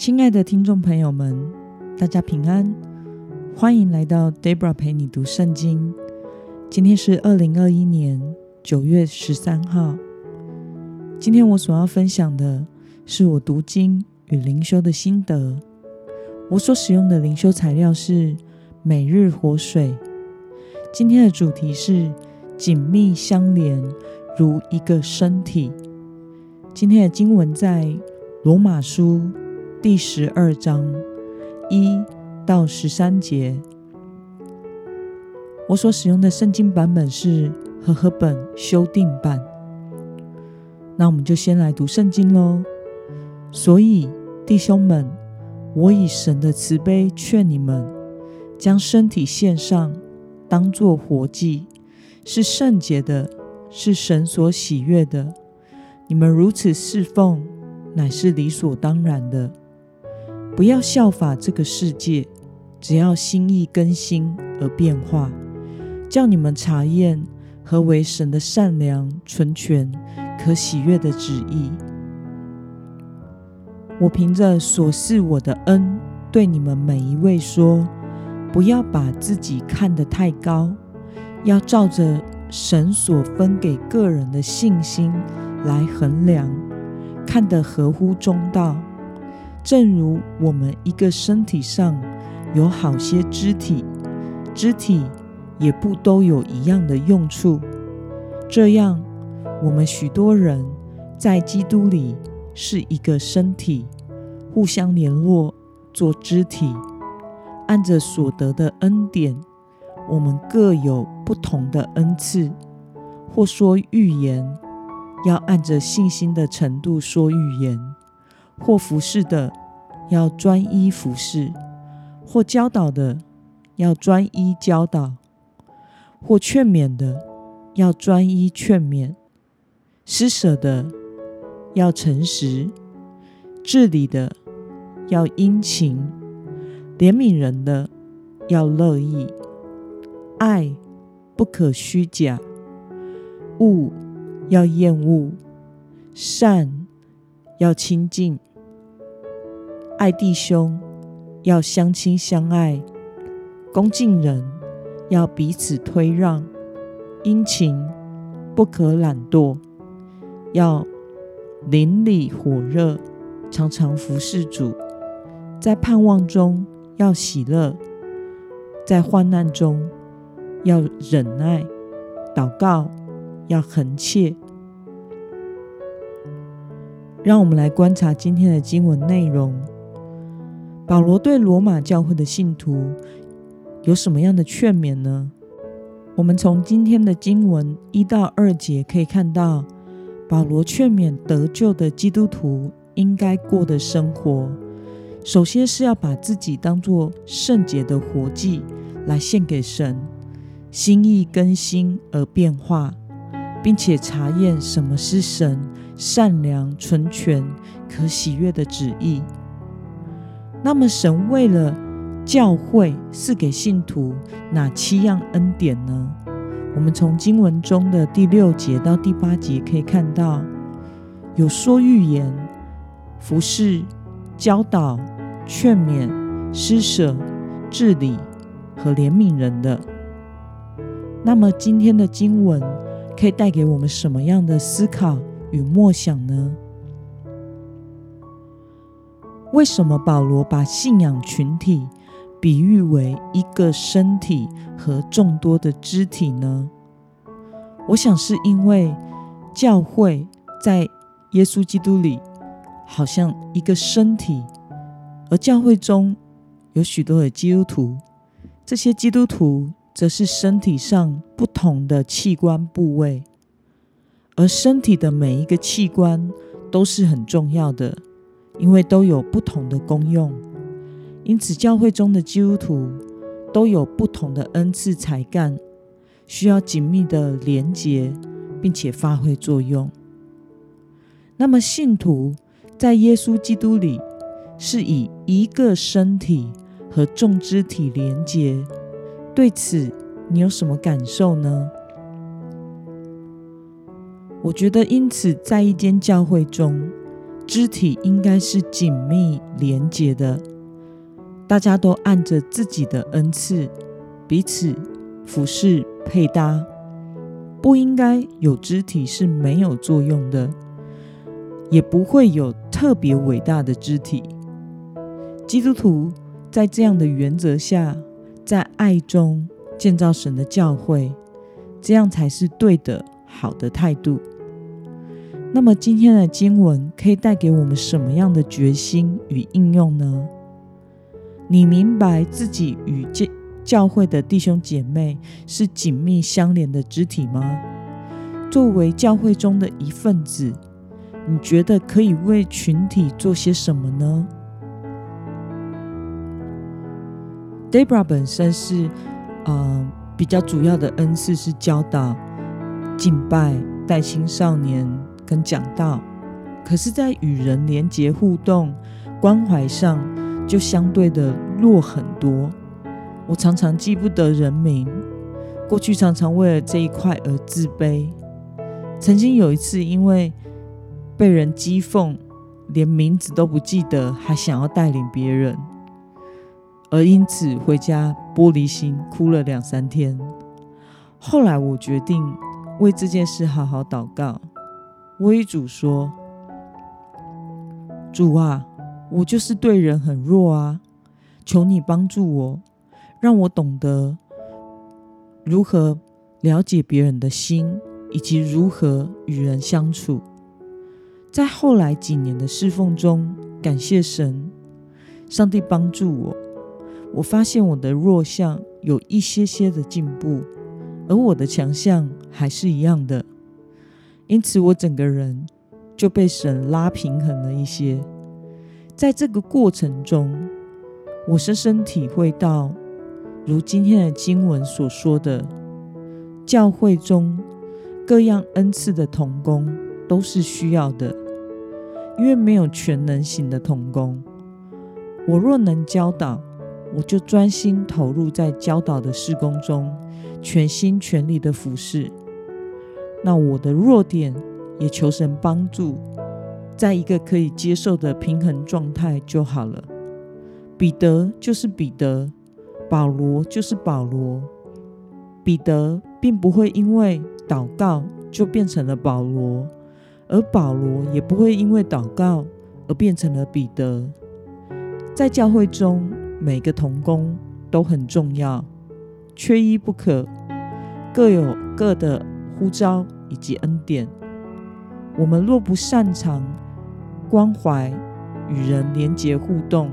亲爱的听众朋友们，大家平安，欢迎来到 Debra 陪你读圣经。今天是二零二一年九月十三号。今天我所要分享的是我读经与灵修的心得。我所使用的灵修材料是每日活水。今天的主题是紧密相连，如一个身体。今天的经文在罗马书第十二章一到十三节。我所使用的圣经版本是和合本修订版。那我们就先来读圣经喽。所以，弟兄们，我以神的慈悲劝你们，将身体献上，当作活祭，是圣洁的，是神所喜悦的。你们如此侍奉，乃是理所当然的。不要效法这个世界，只要心意更新而变化。叫你们查验何为神的善良、纯全、可喜悦的旨意。我凭着所赐我的恩，对你们每一位说：不要把自己看得太高，要照着神所分给个人的信心来衡量，看得合乎中道。正如我们一个身体上有好些肢体，肢体。也不都有一样的用处。这样，我们许多人在基督里是一个身体，互相联络，做肢体。按着所得的恩典，我们各有不同的恩赐。或说预言，要按着信心的程度说预言；或服侍的，要专一服侍；或教导的，要专一教导。或劝勉的，要专一劝勉；施舍的，要诚实；治理的，要殷勤；怜悯人的，要乐意；爱不可虚假；恶要厌恶；善要亲近；爱弟兄要相亲相爱；恭敬人。要彼此推让，殷勤不可懒惰，要邻里火热，常常服侍主，在盼望中要喜乐，在患难中要忍耐，祷告要恒切。让我们来观察今天的经文内容。保罗对罗马教会的信徒。有什么样的劝勉呢？我们从今天的经文一到二节可以看到，保罗劝勉得救的基督徒应该过的生活。首先是要把自己当作圣洁的活祭来献给神，心意更新而变化，并且查验什么是神善良、纯全、可喜悦的旨意。那么，神为了教会是给信徒哪七样恩典呢？我们从经文中的第六节到第八节可以看到，有说预言、服侍、教导、劝勉、施舍、治理和怜悯人的。那么今天的经文可以带给我们什么样的思考与默想呢？为什么保罗把信仰群体？比喻为一个身体和众多的肢体呢？我想是因为教会在耶稣基督里好像一个身体，而教会中有许多的基督徒，这些基督徒则是身体上不同的器官部位，而身体的每一个器官都是很重要的，因为都有不同的功用。因此，教会中的基督徒都有不同的恩赐才干，需要紧密的连结，并且发挥作用。那么，信徒在耶稣基督里是以一个身体和众肢体连结。对此，你有什么感受呢？我觉得，因此，在一间教会中，肢体应该是紧密连结的，大家都按着自己的恩赐彼此服侍配搭，不应该有肢体是没有作用的，也不会有特别伟大的肢体。基督徒在这样的原则下，在爱中建造神的教会，这样才是对的、好的态度。那么今天的经文可以带给我们什么样的决心与应用呢？你明白自己与教教会的弟兄姐妹是紧密相连的肢体吗？作为教会中的一份子，你觉得可以为群体做些什么呢？Debra 本身是，呃，比较主要的恩赐是教导、敬拜、带青少年。跟讲道，可是，在与人连结、互动、关怀上，就相对的弱很多。我常常记不得人名，过去常常为了这一块而自卑。曾经有一次，因为被人讥讽，连名字都不记得，还想要带领别人，而因此回家玻璃心，哭了两三天。后来我决定为这件事好好祷告。微主说：“主啊，我就是对人很弱啊，求你帮助我，让我懂得如何了解别人的心，以及如何与人相处。”在后来几年的侍奉中，感谢神，上帝帮助我，我发现我的弱项有一些些的进步，而我的强项还是一样的。因此，我整个人就被神拉平衡了一些。在这个过程中，我深深体会到，如今天的经文所说的，教会中各样恩赐的童工都是需要的，因为没有全能型的童工。我若能教导，我就专心投入在教导的事工中，全心全力的服侍。那我的弱点也求神帮助，在一个可以接受的平衡状态就好了。彼得就是彼得，保罗就是保罗。彼得并不会因为祷告就变成了保罗，而保罗也不会因为祷告而变成了彼得。在教会中，每个同工都很重要，缺一不可，各有各的。呼召以及恩典，我们若不擅长关怀与人连结互动，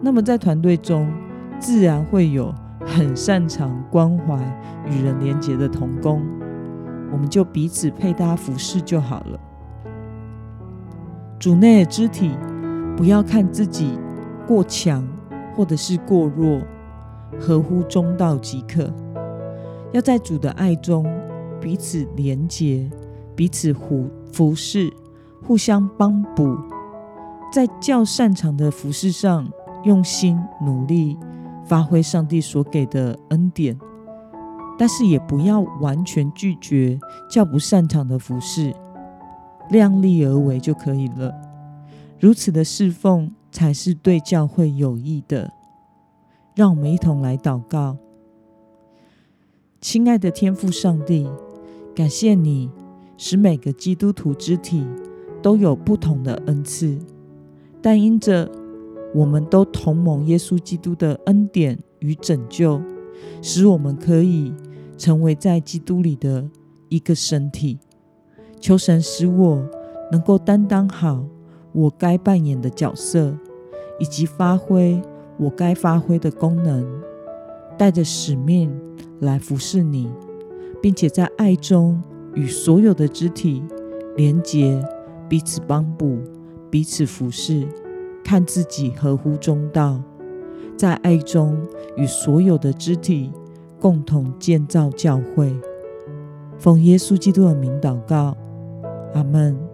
那么在团队中自然会有很擅长关怀与人连结的同工，我们就彼此配搭服侍就好了。主内的肢体，不要看自己过强或者是过弱，合乎中道即可。要在主的爱中。彼此连结，彼此服服侍，互相帮补，在较擅长的服饰上用心努力，发挥上帝所给的恩典。但是也不要完全拒绝较不擅长的服饰，量力而为就可以了。如此的侍奉才是对教会有益的。让我们一同来祷告，亲爱的天父上帝。感谢你，使每个基督徒肢体都有不同的恩赐，但因着我们都同蒙耶稣基督的恩典与拯救，使我们可以成为在基督里的一个身体。求神使我能够担当好我该扮演的角色，以及发挥我该发挥的功能，带着使命来服侍你。并且在爱中与所有的肢体连结，彼此帮补，彼此服侍，看自己合乎中道，在爱中与所有的肢体共同建造教会。奉耶稣基督的名祷告，阿门。